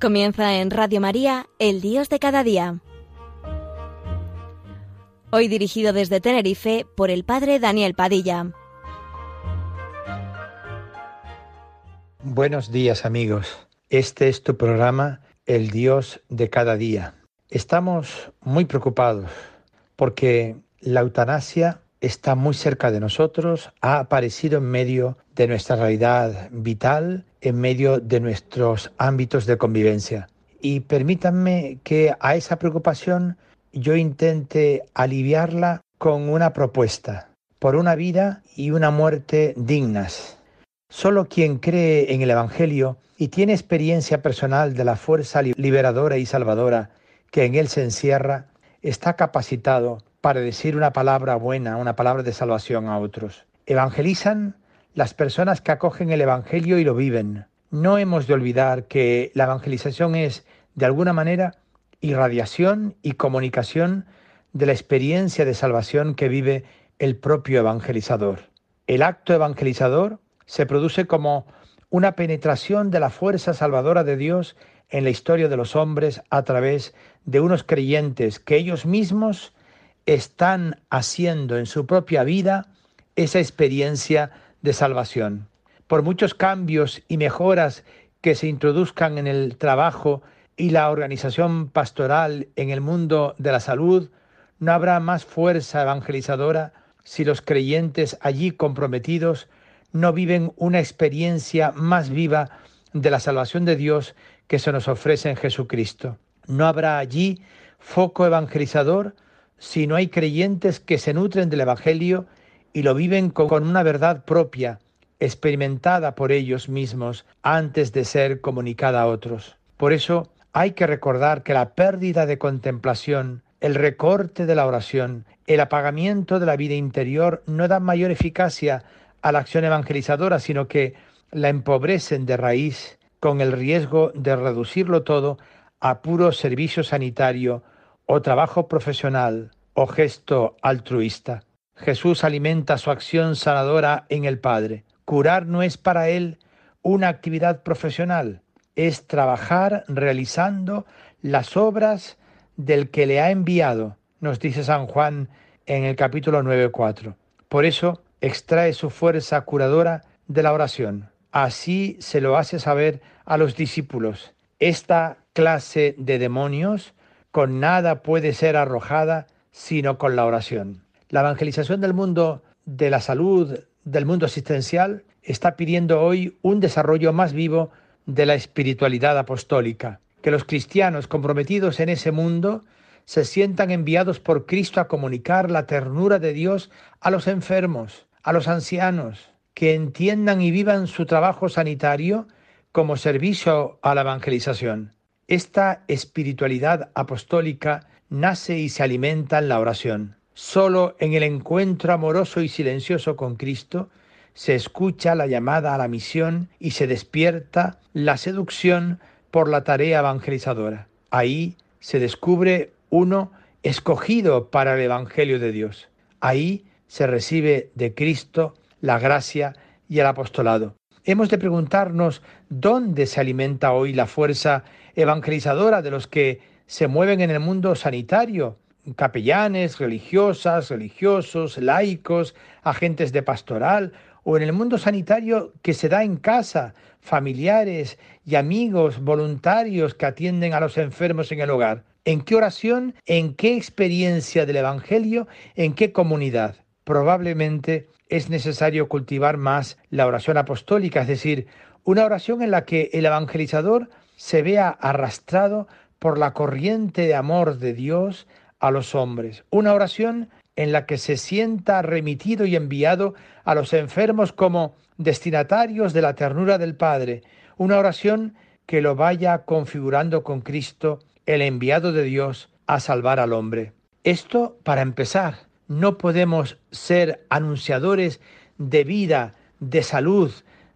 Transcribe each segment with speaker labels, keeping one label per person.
Speaker 1: Comienza en Radio María, El Dios de cada día. Hoy dirigido desde Tenerife por el Padre Daniel Padilla.
Speaker 2: Buenos días amigos. Este es tu programa El Dios de cada día. Estamos muy preocupados porque la eutanasia está muy cerca de nosotros, ha aparecido en medio de nuestra realidad vital, en medio de nuestros ámbitos de convivencia. Y permítanme que a esa preocupación yo intente aliviarla con una propuesta, por una vida y una muerte dignas. Solo quien cree en el Evangelio y tiene experiencia personal de la fuerza liberadora y salvadora que en él se encierra, está capacitado para decir una palabra buena, una palabra de salvación a otros. Evangelizan las personas que acogen el Evangelio y lo viven. No hemos de olvidar que la evangelización es, de alguna manera, irradiación y comunicación de la experiencia de salvación que vive el propio evangelizador. El acto evangelizador se produce como una penetración de la fuerza salvadora de Dios en la historia de los hombres a través de unos creyentes que ellos mismos están haciendo en su propia vida esa experiencia de salvación. Por muchos cambios y mejoras que se introduzcan en el trabajo y la organización pastoral en el mundo de la salud, no habrá más fuerza evangelizadora si los creyentes allí comprometidos no viven una experiencia más viva de la salvación de Dios que se nos ofrece en Jesucristo. No habrá allí foco evangelizador si no hay creyentes que se nutren del Evangelio y lo viven con una verdad propia, experimentada por ellos mismos antes de ser comunicada a otros. Por eso hay que recordar que la pérdida de contemplación, el recorte de la oración, el apagamiento de la vida interior no dan mayor eficacia a la acción evangelizadora, sino que la empobrecen de raíz con el riesgo de reducirlo todo a puro servicio sanitario o trabajo profesional o gesto altruista. Jesús alimenta su acción sanadora en el Padre. Curar no es para él una actividad profesional, es trabajar realizando las obras del que le ha enviado, nos dice San Juan en el capítulo 9.4. Por eso extrae su fuerza curadora de la oración. Así se lo hace saber a los discípulos. Esta clase de demonios con nada puede ser arrojada sino con la oración. La evangelización del mundo de la salud, del mundo asistencial, está pidiendo hoy un desarrollo más vivo de la espiritualidad apostólica, que los cristianos comprometidos en ese mundo se sientan enviados por Cristo a comunicar la ternura de Dios a los enfermos, a los ancianos, que entiendan y vivan su trabajo sanitario como servicio a la evangelización. Esta espiritualidad apostólica nace y se alimenta en la oración. Solo en el encuentro amoroso y silencioso con Cristo se escucha la llamada a la misión y se despierta la seducción por la tarea evangelizadora. Ahí se descubre uno escogido para el Evangelio de Dios. Ahí se recibe de Cristo la gracia y el apostolado. Hemos de preguntarnos dónde se alimenta hoy la fuerza evangelizadora de los que se mueven en el mundo sanitario, capellanes, religiosas, religiosos, laicos, agentes de pastoral, o en el mundo sanitario que se da en casa, familiares y amigos voluntarios que atienden a los enfermos en el hogar. ¿En qué oración? ¿En qué experiencia del Evangelio? ¿En qué comunidad? Probablemente es necesario cultivar más la oración apostólica, es decir, una oración en la que el evangelizador se vea arrastrado por la corriente de amor de Dios a los hombres. Una oración en la que se sienta remitido y enviado a los enfermos como destinatarios de la ternura del Padre. Una oración que lo vaya configurando con Cristo, el enviado de Dios a salvar al hombre. Esto para empezar no podemos ser anunciadores de vida, de salud,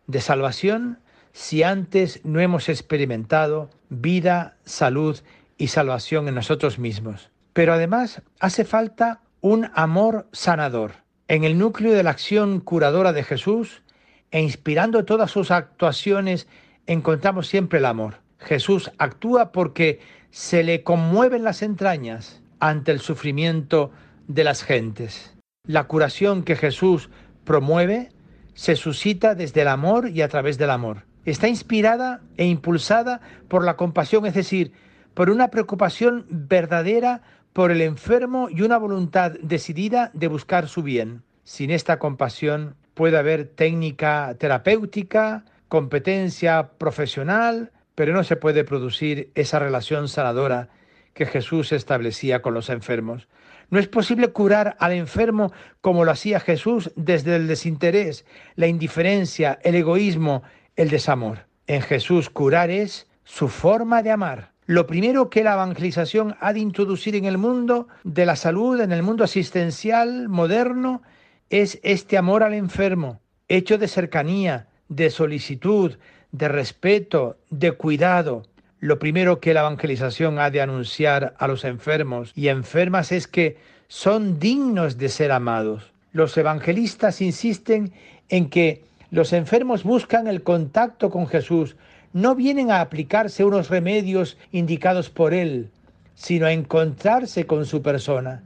Speaker 2: de salvación, si antes no hemos experimentado vida, salud y salvación en nosotros mismos. Pero además hace falta un amor sanador. En el núcleo de la acción curadora de Jesús e inspirando todas sus actuaciones encontramos siempre el amor. Jesús actúa porque se le conmueven las entrañas ante el sufrimiento de las gentes. La curación que Jesús promueve se suscita desde el amor y a través del amor. Está inspirada e impulsada por la compasión, es decir, por una preocupación verdadera por el enfermo y una voluntad decidida de buscar su bien. Sin esta compasión puede haber técnica terapéutica, competencia profesional, pero no se puede producir esa relación sanadora que Jesús establecía con los enfermos. No es posible curar al enfermo como lo hacía Jesús desde el desinterés, la indiferencia, el egoísmo, el desamor. En Jesús curar es su forma de amar. Lo primero que la evangelización ha de introducir en el mundo de la salud, en el mundo asistencial moderno, es este amor al enfermo, hecho de cercanía, de solicitud, de respeto, de cuidado. Lo primero que la evangelización ha de anunciar a los enfermos y enfermas es que son dignos de ser amados. Los evangelistas insisten en que los enfermos buscan el contacto con Jesús, no vienen a aplicarse unos remedios indicados por Él, sino a encontrarse con su persona.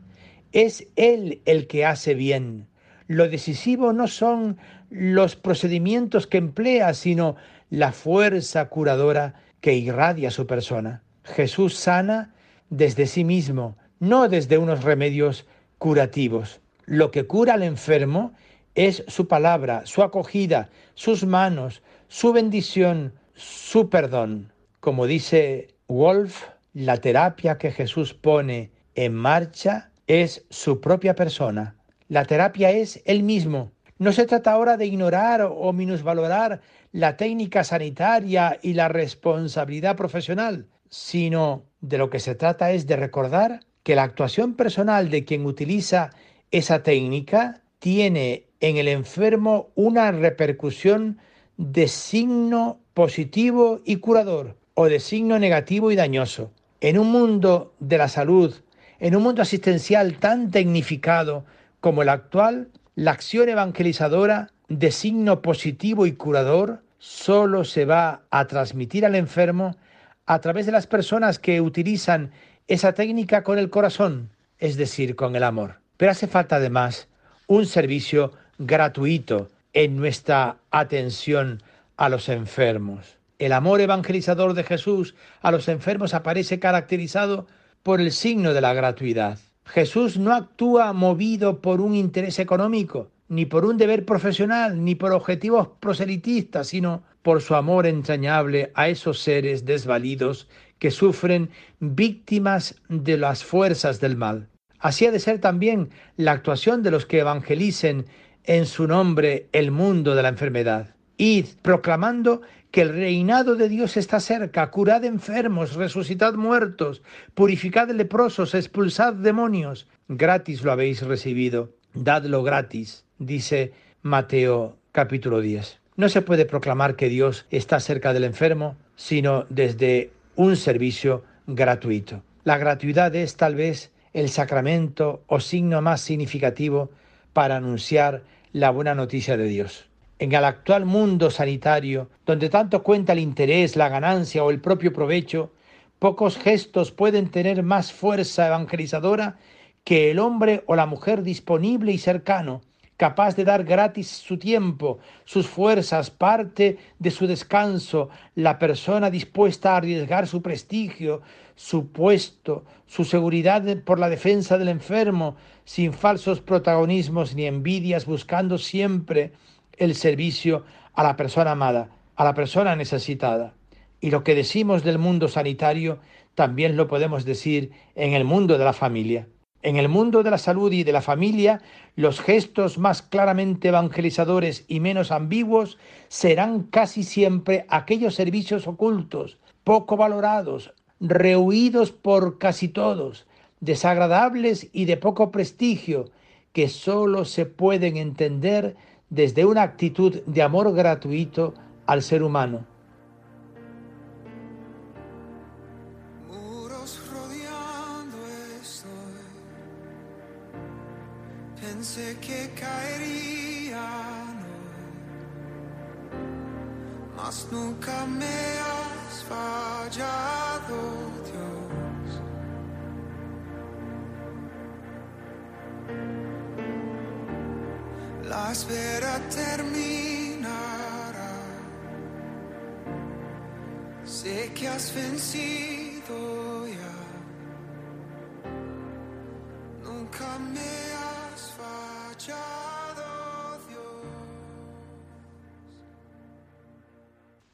Speaker 2: Es Él el que hace bien. Lo decisivo no son los procedimientos que emplea, sino la fuerza curadora que irradia su persona. Jesús sana desde sí mismo, no desde unos remedios curativos. Lo que cura al enfermo es su palabra, su acogida, sus manos, su bendición, su perdón. Como dice Wolf, la terapia que Jesús pone en marcha es su propia persona. La terapia es Él mismo. No se trata ahora de ignorar o minusvalorar la técnica sanitaria y la responsabilidad profesional, sino de lo que se trata es de recordar que la actuación personal de quien utiliza esa técnica tiene en el enfermo una repercusión de signo positivo y curador o de signo negativo y dañoso. En un mundo de la salud, en un mundo asistencial tan tecnificado como el actual, la acción evangelizadora de signo positivo y curador solo se va a transmitir al enfermo a través de las personas que utilizan esa técnica con el corazón, es decir, con el amor. Pero hace falta además un servicio gratuito en nuestra atención a los enfermos. El amor evangelizador de Jesús a los enfermos aparece caracterizado por el signo de la gratuidad. Jesús no actúa movido por un interés económico, ni por un deber profesional, ni por objetivos proselitistas, sino por su amor entrañable a esos seres desvalidos que sufren víctimas de las fuerzas del mal. Así ha de ser también la actuación de los que evangelicen en su nombre el mundo de la enfermedad. Id proclamando que el reinado de Dios está cerca, curad enfermos, resucitad muertos, purificad leprosos, expulsad demonios. Gratis lo habéis recibido, dadlo gratis, dice Mateo capítulo 10. No se puede proclamar que Dios está cerca del enfermo, sino desde un servicio gratuito. La gratuidad es tal vez el sacramento o signo más significativo para anunciar la buena noticia de Dios. En el actual mundo sanitario, donde tanto cuenta el interés, la ganancia o el propio provecho, pocos gestos pueden tener más fuerza evangelizadora que el hombre o la mujer disponible y cercano, capaz de dar gratis su tiempo, sus fuerzas, parte de su descanso, la persona dispuesta a arriesgar su prestigio, su puesto, su seguridad por la defensa del enfermo, sin falsos protagonismos ni envidias, buscando siempre el servicio a la persona amada, a la persona necesitada. Y lo que decimos del mundo sanitario también lo podemos decir en el mundo de la familia. En el mundo de la salud y de la familia, los gestos más claramente evangelizadores y menos ambiguos serán casi siempre aquellos servicios ocultos, poco valorados, rehuidos por casi todos, desagradables y de poco prestigio, que sólo se pueden entender desde una actitud de amor gratuito al ser humano.
Speaker 3: Nunca me has fallado, Dios. La espera terminará. Sé que has vencido ya. Nunca me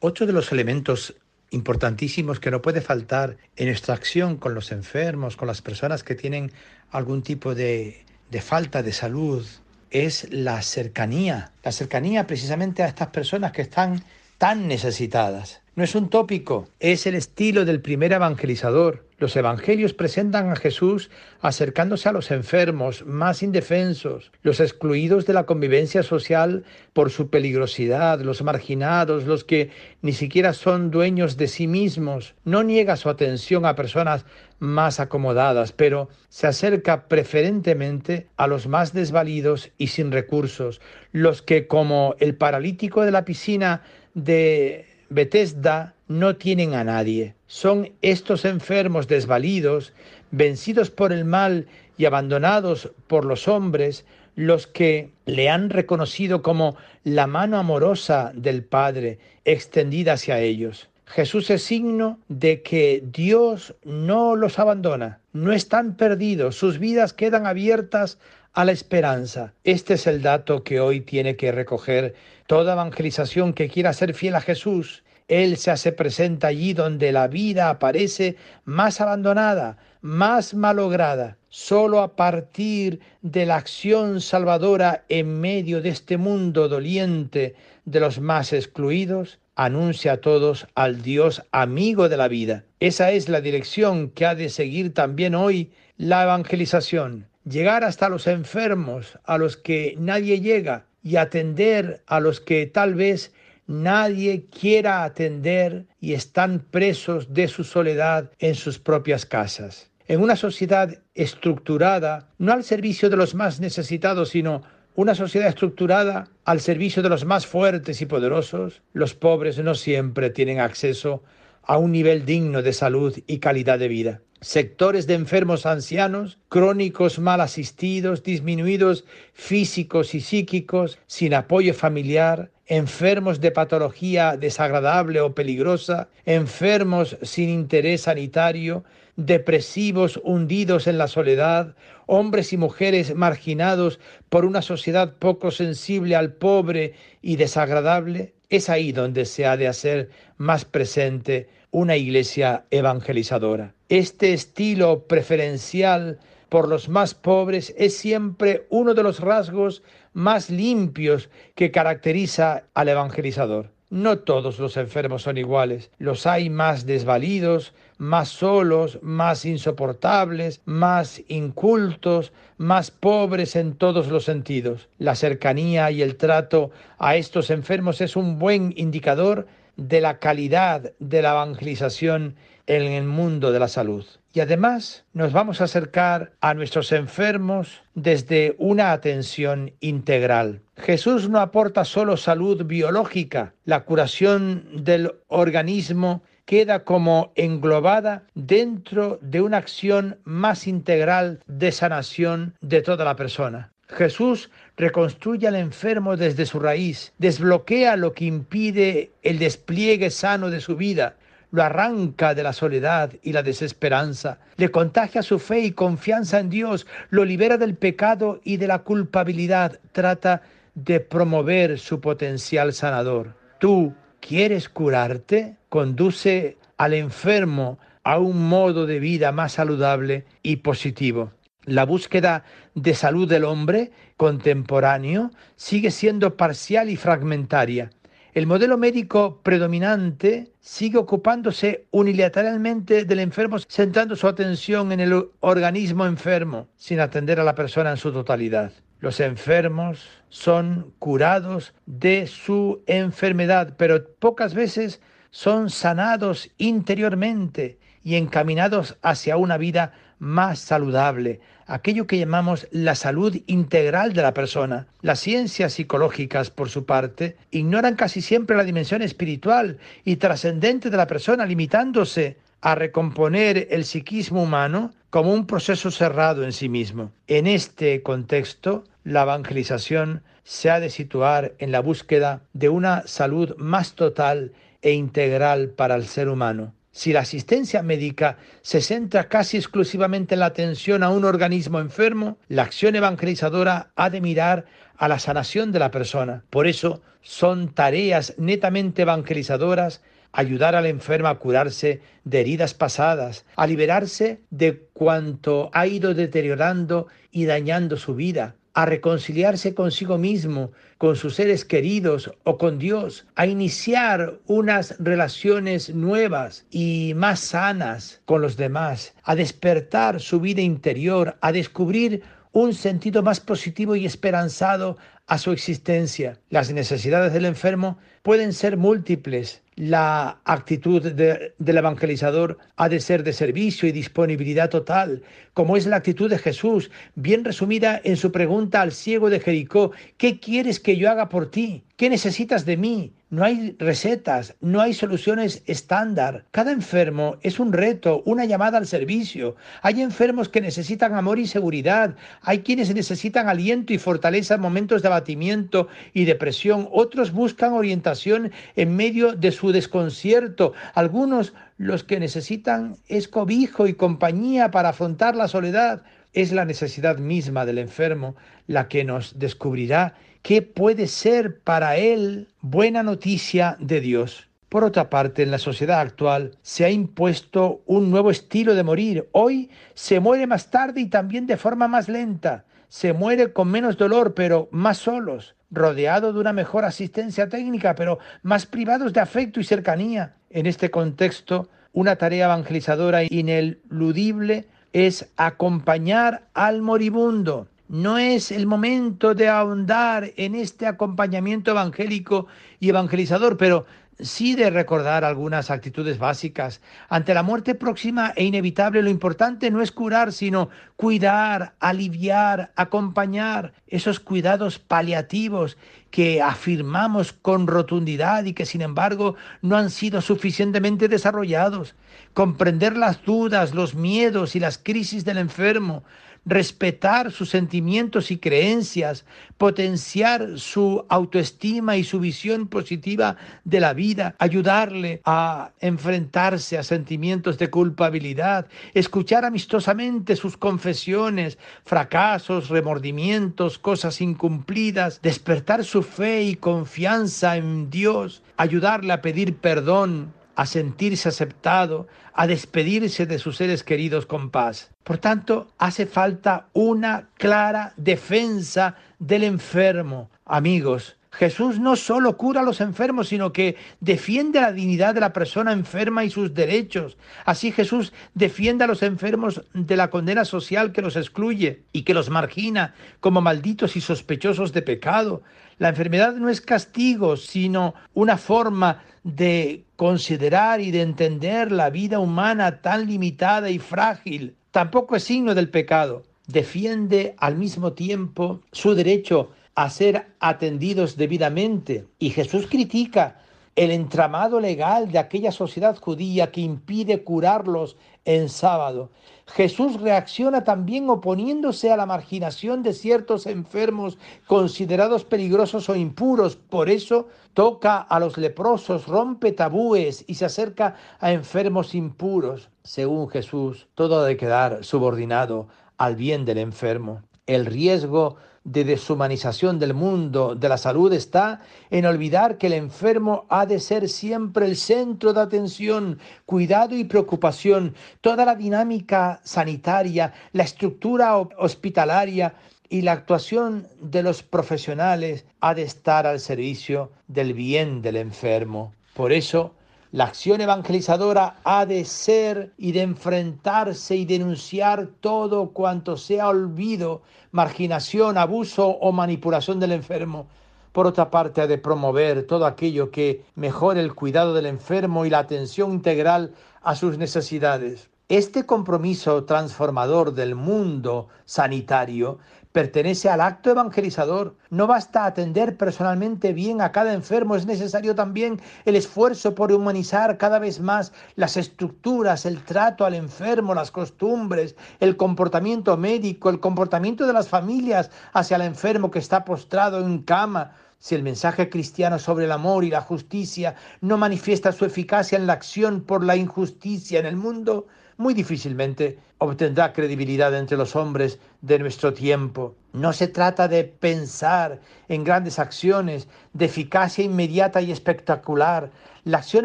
Speaker 2: Otro de los elementos importantísimos que no puede faltar en nuestra acción con los enfermos, con las personas que tienen algún tipo de, de falta de salud, es la cercanía. La cercanía precisamente a estas personas que están tan necesitadas. No es un tópico, es el estilo del primer evangelizador. Los evangelios presentan a Jesús acercándose a los enfermos, más indefensos, los excluidos de la convivencia social por su peligrosidad, los marginados, los que ni siquiera son dueños de sí mismos. No niega su atención a personas más acomodadas, pero se acerca preferentemente a los más desvalidos y sin recursos, los que como el paralítico de la piscina de Bethesda no tienen a nadie. Son estos enfermos desvalidos, vencidos por el mal y abandonados por los hombres, los que le han reconocido como la mano amorosa del Padre extendida hacia ellos. Jesús es signo de que Dios no los abandona, no están perdidos, sus vidas quedan abiertas a la esperanza. Este es el dato que hoy tiene que recoger toda evangelización que quiera ser fiel a Jesús. Él se hace presente allí donde la vida aparece más abandonada, más malograda. Solo a partir de la acción salvadora en medio de este mundo doliente de los más excluidos, anuncia a todos al Dios amigo de la vida. Esa es la dirección que ha de seguir también hoy la evangelización llegar hasta los enfermos, a los que nadie llega, y atender a los que tal vez nadie quiera atender y están presos de su soledad en sus propias casas. En una sociedad estructurada, no al servicio de los más necesitados, sino una sociedad estructurada al servicio de los más fuertes y poderosos, los pobres no siempre tienen acceso a un nivel digno de salud y calidad de vida sectores de enfermos ancianos, crónicos mal asistidos, disminuidos físicos y psíquicos, sin apoyo familiar, enfermos de patología desagradable o peligrosa, enfermos sin interés sanitario, depresivos hundidos en la soledad, hombres y mujeres marginados por una sociedad poco sensible al pobre y desagradable, es ahí donde se ha de hacer más presente una iglesia evangelizadora. Este estilo preferencial por los más pobres es siempre uno de los rasgos más limpios que caracteriza al evangelizador. No todos los enfermos son iguales. Los hay más desvalidos, más solos, más insoportables, más incultos, más pobres en todos los sentidos. La cercanía y el trato a estos enfermos es un buen indicador de la calidad de la evangelización en el mundo de la salud. Y además nos vamos a acercar a nuestros enfermos desde una atención integral. Jesús no aporta solo salud biológica, la curación del organismo queda como englobada dentro de una acción más integral de sanación de toda la persona. Jesús reconstruye al enfermo desde su raíz, desbloquea lo que impide el despliegue sano de su vida, lo arranca de la soledad y la desesperanza, le contagia su fe y confianza en Dios, lo libera del pecado y de la culpabilidad, trata de promover su potencial sanador. ¿Tú quieres curarte? Conduce al enfermo a un modo de vida más saludable y positivo. La búsqueda de salud del hombre contemporáneo sigue siendo parcial y fragmentaria. El modelo médico predominante sigue ocupándose unilateralmente del enfermo, centrando su atención en el organismo enfermo, sin atender a la persona en su totalidad. Los enfermos son curados de su enfermedad, pero pocas veces son sanados interiormente y encaminados hacia una vida más saludable, aquello que llamamos la salud integral de la persona. Las ciencias psicológicas, por su parte, ignoran casi siempre la dimensión espiritual y trascendente de la persona, limitándose a recomponer el psiquismo humano como un proceso cerrado en sí mismo. En este contexto, la evangelización se ha de situar en la búsqueda de una salud más total e integral para el ser humano. Si la asistencia médica se centra casi exclusivamente en la atención a un organismo enfermo, la acción evangelizadora ha de mirar a la sanación de la persona. Por eso son tareas netamente evangelizadoras ayudar al enfermo a curarse de heridas pasadas, a liberarse de cuanto ha ido deteriorando y dañando su vida, a reconciliarse consigo mismo, con sus seres queridos o con Dios, a iniciar unas relaciones nuevas y más sanas con los demás, a despertar su vida interior, a descubrir un sentido más positivo y esperanzado a su existencia. Las necesidades del enfermo pueden ser múltiples. La actitud del evangelizador ha de ser de servicio y disponibilidad total, como es la actitud de Jesús, bien resumida en su pregunta al ciego de Jericó, ¿qué quieres que yo haga por ti? ¿Qué necesitas de mí? No hay recetas, no hay soluciones estándar. Cada enfermo es un reto, una llamada al servicio. Hay enfermos que necesitan amor y seguridad. Hay quienes necesitan aliento y fortaleza en momentos de abatimiento y depresión. Otros buscan orientación en medio de su desconcierto. Algunos los que necesitan es cobijo y compañía para afrontar la soledad. Es la necesidad misma del enfermo la que nos descubrirá qué puede ser para él buena noticia de Dios. Por otra parte, en la sociedad actual se ha impuesto un nuevo estilo de morir. Hoy se muere más tarde y también de forma más lenta. Se muere con menos dolor, pero más solos, rodeado de una mejor asistencia técnica, pero más privados de afecto y cercanía. En este contexto, una tarea evangelizadora ineludible es acompañar al moribundo, no es el momento de ahondar en este acompañamiento evangélico y evangelizador, pero sí de recordar algunas actitudes básicas. Ante la muerte próxima e inevitable, lo importante no es curar, sino cuidar, aliviar, acompañar esos cuidados paliativos que afirmamos con rotundidad y que sin embargo no han sido suficientemente desarrollados. Comprender las dudas, los miedos y las crisis del enfermo, respetar sus sentimientos y creencias, potenciar su autoestima y su visión positiva de la vida, ayudarle a enfrentarse a sentimientos de culpabilidad, escuchar amistosamente sus confesiones, fracasos, remordimientos, cosas incumplidas, despertar su fe y confianza en Dios, ayudarle a pedir perdón, a sentirse aceptado, a despedirse de sus seres queridos con paz. Por tanto, hace falta una clara defensa del enfermo. Amigos, Jesús no solo cura a los enfermos, sino que defiende la dignidad de la persona enferma y sus derechos. Así Jesús defiende a los enfermos de la condena social que los excluye y que los margina como malditos y sospechosos de pecado. La enfermedad no es castigo, sino una forma de considerar y de entender la vida humana tan limitada y frágil. Tampoco es signo del pecado. Defiende al mismo tiempo su derecho a ser atendidos debidamente. Y Jesús critica el entramado legal de aquella sociedad judía que impide curarlos en sábado. Jesús reacciona también oponiéndose a la marginación de ciertos enfermos considerados peligrosos o impuros. Por eso toca a los leprosos, rompe tabúes y se acerca a enfermos impuros. Según Jesús, todo ha de quedar subordinado al bien del enfermo. El riesgo de deshumanización del mundo de la salud está en olvidar que el enfermo ha de ser siempre el centro de atención, cuidado y preocupación. Toda la dinámica sanitaria, la estructura hospitalaria y la actuación de los profesionales ha de estar al servicio del bien del enfermo. Por eso, la acción evangelizadora ha de ser y de enfrentarse y denunciar todo cuanto sea olvido, marginación, abuso o manipulación del enfermo. Por otra parte, ha de promover todo aquello que mejore el cuidado del enfermo y la atención integral a sus necesidades. Este compromiso transformador del mundo sanitario pertenece al acto evangelizador. No basta atender personalmente bien a cada enfermo, es necesario también el esfuerzo por humanizar cada vez más las estructuras, el trato al enfermo, las costumbres, el comportamiento médico, el comportamiento de las familias hacia el enfermo que está postrado en cama. Si el mensaje cristiano sobre el amor y la justicia no manifiesta su eficacia en la acción por la injusticia en el mundo, muy difícilmente obtendrá credibilidad entre los hombres de nuestro tiempo. No se trata de pensar en grandes acciones de eficacia inmediata y espectacular. La acción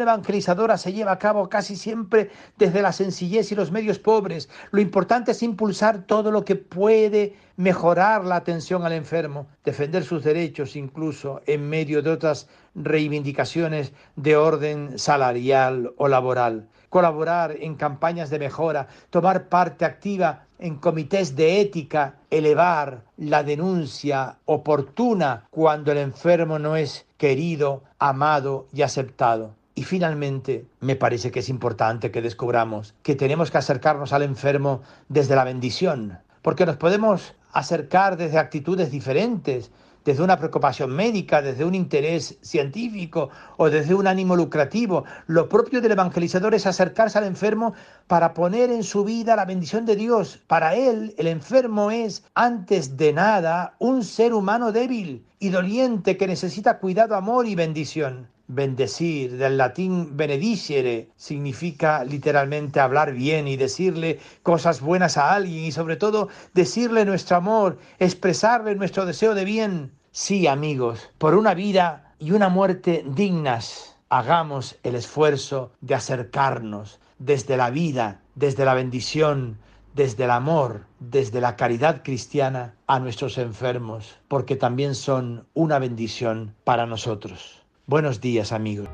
Speaker 2: evangelizadora se lleva a cabo casi siempre desde la sencillez y los medios pobres. Lo importante es impulsar todo lo que puede mejorar la atención al enfermo, defender sus derechos incluso en medio de otras reivindicaciones de orden salarial o laboral colaborar en campañas de mejora, tomar parte activa en comités de ética, elevar la denuncia oportuna cuando el enfermo no es querido, amado y aceptado. Y finalmente, me parece que es importante que descubramos que tenemos que acercarnos al enfermo desde la bendición, porque nos podemos acercar desde actitudes diferentes, desde una preocupación médica, desde un interés científico o desde un ánimo lucrativo. Lo propio del evangelizador es acercarse al enfermo para poner en su vida la bendición de Dios. Para él, el enfermo es, antes de nada, un ser humano débil y doliente que necesita cuidado, amor y bendición. Bendecir, del latín benedicere, significa literalmente hablar bien y decirle cosas buenas a alguien y sobre todo decirle nuestro amor, expresarle nuestro deseo de bien. Sí, amigos, por una vida y una muerte dignas, hagamos el esfuerzo de acercarnos desde la vida, desde la bendición, desde el amor, desde la caridad cristiana a nuestros enfermos, porque también son una bendición para nosotros. Buenos días, amigos.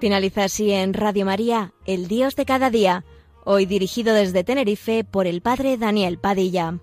Speaker 1: Finaliza así en Radio María, El Dios de cada día hoy dirigido desde Tenerife por el padre Daniel Padilla.